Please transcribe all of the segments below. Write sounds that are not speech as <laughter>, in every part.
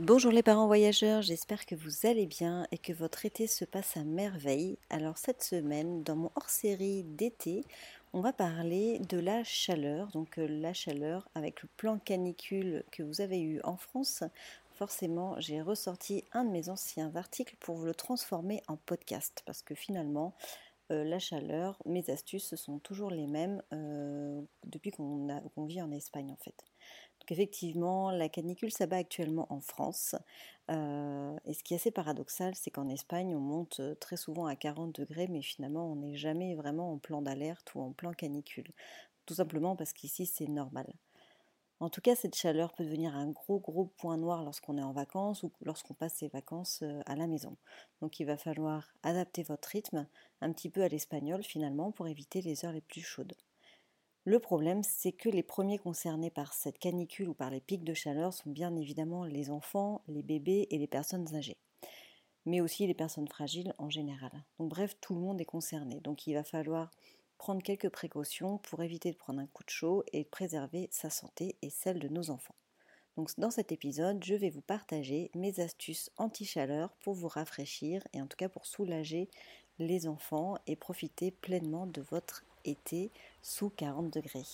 Bonjour les parents voyageurs, j'espère que vous allez bien et que votre été se passe à merveille. Alors cette semaine, dans mon hors-série d'été, on va parler de la chaleur. Donc euh, la chaleur avec le plan canicule que vous avez eu en France. Forcément, j'ai ressorti un de mes anciens articles pour vous le transformer en podcast parce que finalement, euh, la chaleur, mes astuces, ce sont toujours les mêmes euh, depuis qu'on vit en Espagne en fait effectivement, la canicule s'abat actuellement en France. Euh, et ce qui est assez paradoxal, c'est qu'en Espagne, on monte euh, très souvent à 40 degrés, mais finalement, on n'est jamais vraiment en plan d'alerte ou en plan canicule. Tout simplement parce qu'ici, c'est normal. En tout cas, cette chaleur peut devenir un gros gros point noir lorsqu'on est en vacances ou lorsqu'on passe ses vacances euh, à la maison. Donc il va falloir adapter votre rythme un petit peu à l'espagnol finalement pour éviter les heures les plus chaudes. Le problème, c'est que les premiers concernés par cette canicule ou par les pics de chaleur sont bien évidemment les enfants, les bébés et les personnes âgées, mais aussi les personnes fragiles en général. Donc bref, tout le monde est concerné. Donc il va falloir prendre quelques précautions pour éviter de prendre un coup de chaud et préserver sa santé et celle de nos enfants. Donc dans cet épisode, je vais vous partager mes astuces anti-chaleur pour vous rafraîchir et en tout cas pour soulager les enfants et profiter pleinement de votre été sous 40 degrés.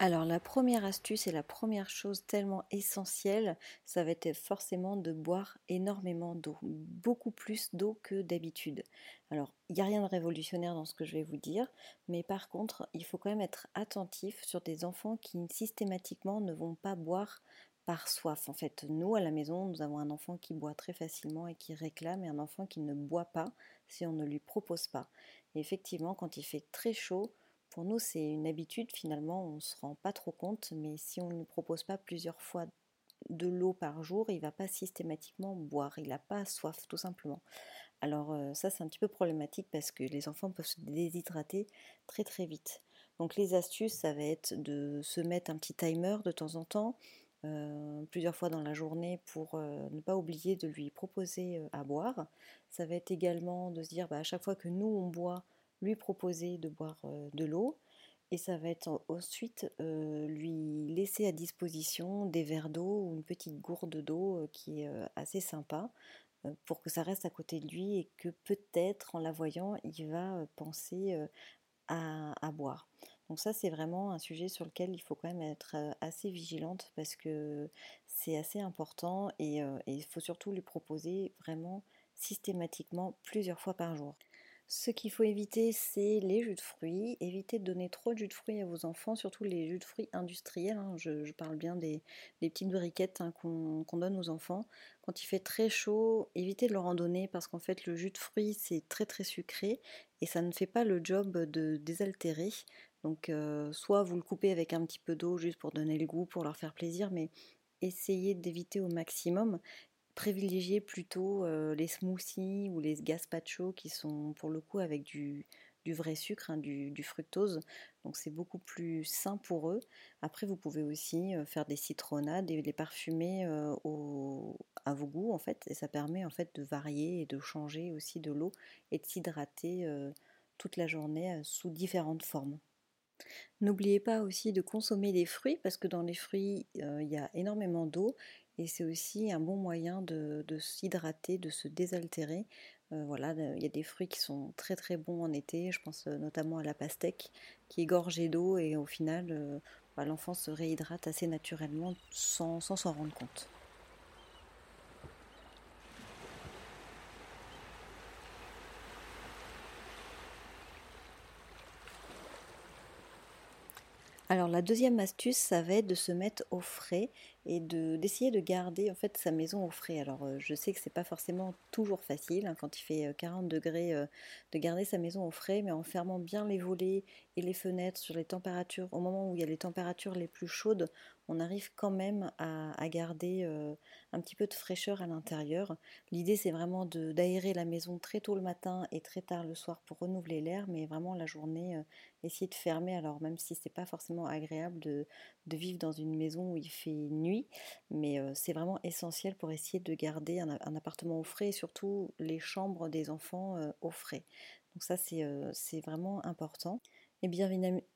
Alors la première astuce et la première chose tellement essentielle, ça va être forcément de boire énormément d'eau, beaucoup plus d'eau que d'habitude. Alors il n'y a rien de révolutionnaire dans ce que je vais vous dire, mais par contre il faut quand même être attentif sur des enfants qui systématiquement ne vont pas boire par soif. En fait, nous à la maison, nous avons un enfant qui boit très facilement et qui réclame, et un enfant qui ne boit pas si on ne lui propose pas. Et effectivement, quand il fait très chaud, pour nous, c'est une habitude, finalement, on se rend pas trop compte, mais si on ne propose pas plusieurs fois de l'eau par jour, il va pas systématiquement boire, il n'a pas soif, tout simplement. Alors euh, ça, c'est un petit peu problématique parce que les enfants peuvent se déshydrater très très vite. Donc les astuces, ça va être de se mettre un petit timer de temps en temps, euh, plusieurs fois dans la journée pour euh, ne pas oublier de lui proposer à boire. Ça va être également de se dire bah, à chaque fois que nous on boit, lui proposer de boire de l'eau. Et ça va être ensuite lui laisser à disposition des verres d'eau ou une petite gourde d'eau qui est assez sympa pour que ça reste à côté de lui et que peut-être en la voyant, il va penser à, boire. Donc ça, c'est vraiment un sujet sur lequel il faut quand même être assez vigilante parce que c'est assez important et il faut surtout lui proposer vraiment systématiquement plusieurs fois par jour. Ce qu'il faut éviter, c'est les jus de fruits. Évitez de donner trop de jus de fruits à vos enfants, surtout les jus de fruits industriels. Hein. Je, parle bien des, petites briquettes hein, qu'on donne aux enfants. Quand il fait très chaud, évitez de leur en donner parce qu'en fait, le jus de fruits, c'est très très sucré et ça ne fait pas le job de désaltérer. Donc, soit vous le coupez avec un petit peu d'eau juste pour donner le goût, pour leur faire plaisir, mais essayez d'éviter au maximum privilégier plutôt les smoothies ou les gazpacho qui sont pour le coup avec du, vrai sucre, hein, du, fructose. Donc c'est beaucoup plus sain pour eux. Après, vous pouvez aussi faire des citronnades et les parfumer à vos goûts en fait. Et ça permet en fait de varier et de changer aussi de l'eau et de s'hydrater toute la journée sous différentes formes. N'oubliez pas aussi de consommer des fruits parce que dans les fruits, il y a énormément d'eau et c'est aussi un bon moyen de, s'hydrater, de se désaltérer. Voilà, il y a des fruits qui sont très très bons en été, je pense notamment à la pastèque qui est gorgée d'eau et au final bah, l'enfant se réhydrate assez naturellement sans s'en rendre compte. Alors la deuxième astuce, ça va être de se mettre au frais et d'essayer de, garder en fait sa maison au frais. Alors euh, je sais que c'est pas forcément toujours facile hein, quand il fait 40 euh, degrés euh, de garder sa maison au frais, mais en fermant bien les volets et les fenêtres sur les températures, au moment où il y a les températures les plus chaudes, on arrive quand même à, garder un petit peu de fraîcheur à l'intérieur. L'idée c'est vraiment d'aérer la maison très tôt le matin et très tard le soir pour renouveler l'air, mais vraiment la journée essayer de fermer. Alors même si c'est pas forcément agréable de, de vivre dans une maison où il fait nuit mais c'est vraiment essentiel pour essayer de garder un, appartement au frais et surtout les chambres des enfants au frais. Donc ça, c'est vraiment important. Et bien,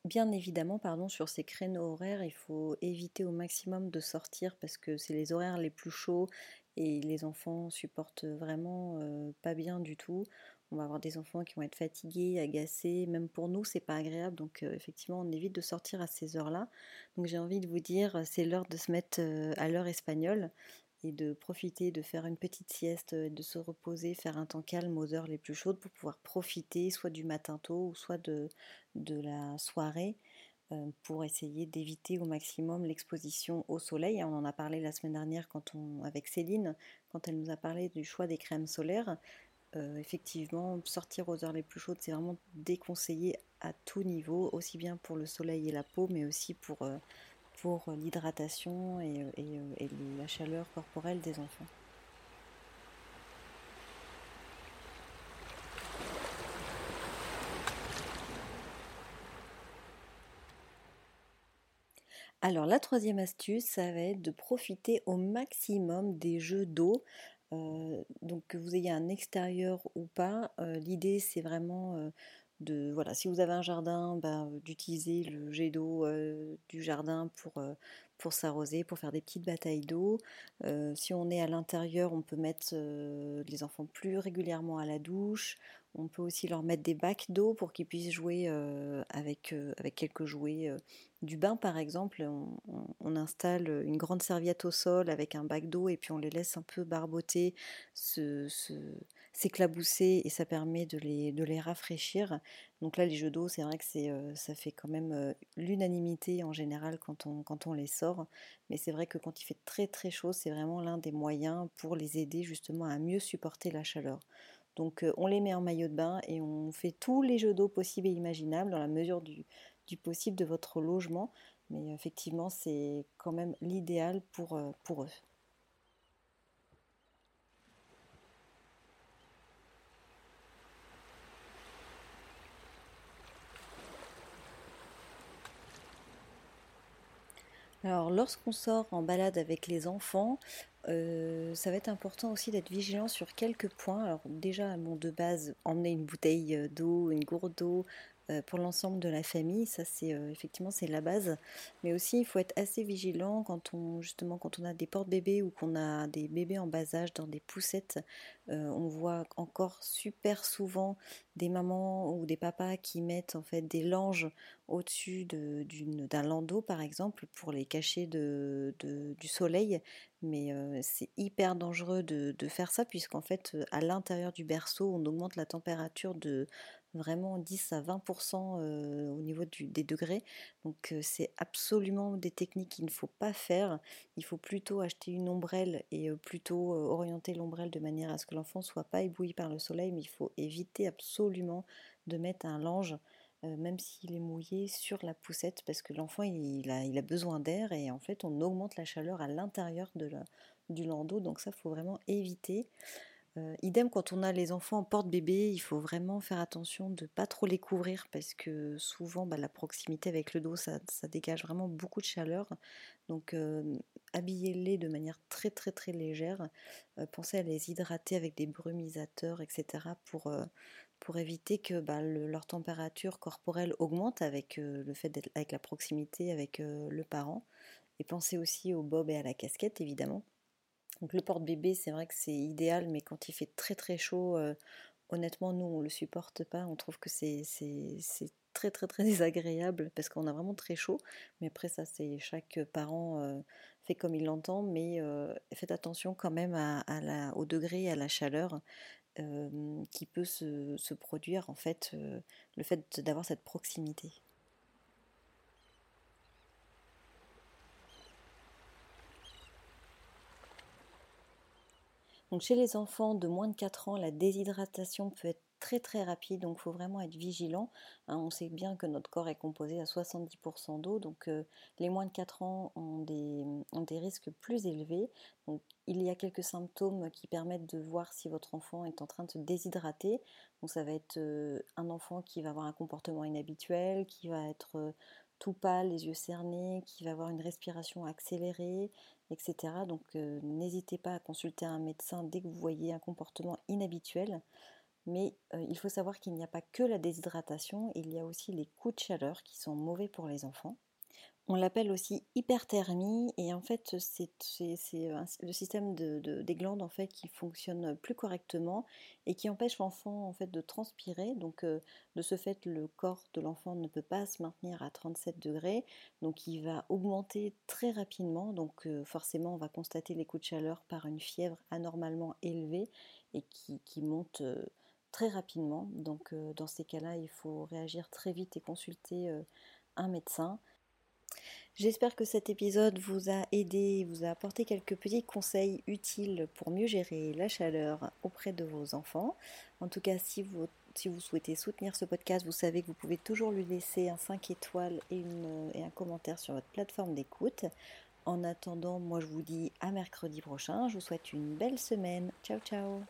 bien évidemment, pardon, sur ces créneaux horaires, il faut éviter au maximum de sortir parce que c'est les horaires les plus chauds et les enfants supportent vraiment pas bien du tout. On va avoir des enfants qui vont être fatigués, agacés, même pour nous c'est pas agréable, donc effectivement on évite de sortir à ces heures-là. Donc j'ai envie de vous dire, c'est l'heure de se mettre à l'heure espagnole et de profiter de faire une petite sieste, de se reposer, faire un temps calme aux heures les plus chaudes pour pouvoir profiter soit du matin tôt ou soit de, de la soirée pour essayer d'éviter au maximum l'exposition au soleil. On en a parlé la semaine dernière avec Céline, quand elle nous a parlé du choix des crèmes solaires. effectivement, sortir aux heures les plus chaudes, c'est vraiment déconseillé à tout niveau, aussi bien pour le soleil et la peau, mais aussi pour, pour l'hydratation et la chaleur corporelle des enfants. Alors la troisième astuce, ça va être de profiter au maximum des jeux d'eau. Euh, donc que vous ayez un extérieur ou pas, euh, l'idée c'est vraiment euh, de voilà, si vous avez un jardin, ben, d'utiliser le jet d'eau du jardin pour, pour s'arroser, pour faire des petites batailles d'eau. si on est à l'intérieur, on peut mettre les enfants plus régulièrement à la douche. On peut aussi leur mettre des bacs d'eau pour qu'ils puissent jouer avec, avec quelques jouets du bain par exemple, on, installe une grande serviette au sol avec un bac d'eau et puis on les laisse un peu barboter, s'éclabousser et ça permet de les, rafraîchir. Donc là les jeux d'eau c'est vrai que euh, ça fait quand même euh, l'unanimité en général quand on, quand on les sort, mais c'est vrai que quand il fait très très chaud c'est vraiment l'un des moyens pour les aider justement à mieux supporter la chaleur. Donc on les met en maillot de bain et on fait tous les jeux d'eau possibles et imaginables dans la mesure du, possible de votre logement. Mais effectivement, c'est quand même l'idéal pour, pour eux. Alors, lorsqu'on sort en balade avec les enfants, euh, ça va être important aussi d'être vigilant sur quelques points. Alors, déjà, mon de base, emmener une bouteille euh, d'eau, une gourde d'eau, pour l'ensemble de la famille. Ça, c'est euh, effectivement c'est la base. Mais aussi, il faut être assez vigilant quand on justement quand on a des portes-bébés ou qu'on a des bébés en bas âge dans des poussettes. Euh, on voit encore super souvent des mamans ou des papas qui mettent en fait des langes au-dessus d'un landau par exemple pour les cacher de, du soleil. Mais c'est hyper dangereux de, de faire ça puisqu'en fait à l'intérieur du berceau on augmente la température de vraiment 10 à 20% euh, au niveau des degrés. Donc c'est absolument des techniques qu'il ne faut pas faire. Il faut plutôt acheter une ombrelle et plutôt orienter l'ombrelle de manière à ce que l'enfant ne soit pas ébloui par le soleil, mais il faut éviter absolument de mettre un linge même s'il est mouillé sur la poussette, parce que l'enfant il a, il a besoin d'air et en fait on augmente la chaleur à l'intérieur du landau, donc ça faut vraiment éviter. Euh, idem quand on a les enfants en porte-bébé, il faut vraiment faire attention de ne pas trop les couvrir parce que souvent bah, la proximité avec le dos ça, dégage vraiment beaucoup de chaleur. Donc euh, habillez-les de manière très très très légère. Euh, pensez à les hydrater avec des brumisateurs, etc. pour, éviter que bah, leur température corporelle augmente avec le fait avec la proximité avec le parent. Et pensez aussi au bob et à la casquette évidemment donc le porte-bébé, c'est vrai que c'est idéal, mais quand il fait très très chaud, euh, honnêtement, nous, on ne le supporte pas. On trouve que c'est très très très <laughs> désagréable parce qu'on a vraiment très chaud. Mais après, ça, chaque parent euh, fait comme il l'entend. Mais euh, faites attention quand même au degré à la chaleur qui peut se, se, produire, en fait, le fait d'avoir cette proximité. Chez les enfants de moins de 4 ans, la déshydratation peut être très très rapide, donc il faut vraiment être vigilant. Hein. on sait bien que notre corps est composé à 70% d'eau, donc euh, les moins de 4 ans ont des, risques plus élevés. Il y a quelques symptômes qui permettent de voir si votre enfant est en train de se déshydrater. Donc ça va être euh, un enfant qui va avoir un comportement inhabituel, qui va être euh, tout pâle, les yeux cernés, qui va avoir une respiration accélérée, etc. Donc n'hésitez pas à consulter un médecin dès que vous voyez un comportement inhabituel. Mais il faut savoir qu'il n'y a pas que la déshydratation, il y a aussi les coups de chaleur qui sont mauvais pour les enfants. On l'appelle aussi hyperthermie et en fait c'est le système des glandes en fait qui fonctionne plus correctement et qui empêche l'enfant de transpirer. Donc de ce fait le corps de l'enfant ne peut pas se maintenir à 37 degrés, donc il va augmenter très rapidement. Donc forcément on va constater les coups de chaleur par une fièvre anormalement élevée et qui, qui monte très rapidement. Donc dans ces cas-là il faut réagir très vite et consulter un médecin. J'espère que cet épisode vous a aidé, vous a apporté quelques petits conseils utiles pour mieux gérer la chaleur auprès de vos enfants. En tout cas, si vous, si vous souhaitez soutenir ce podcast, vous savez que vous pouvez toujours lui laisser un 5 étoiles et, et un commentaire sur votre plateforme d'écoute. En attendant, moi je vous dis à mercredi prochain. Je vous souhaite une belle semaine. Ciao ciao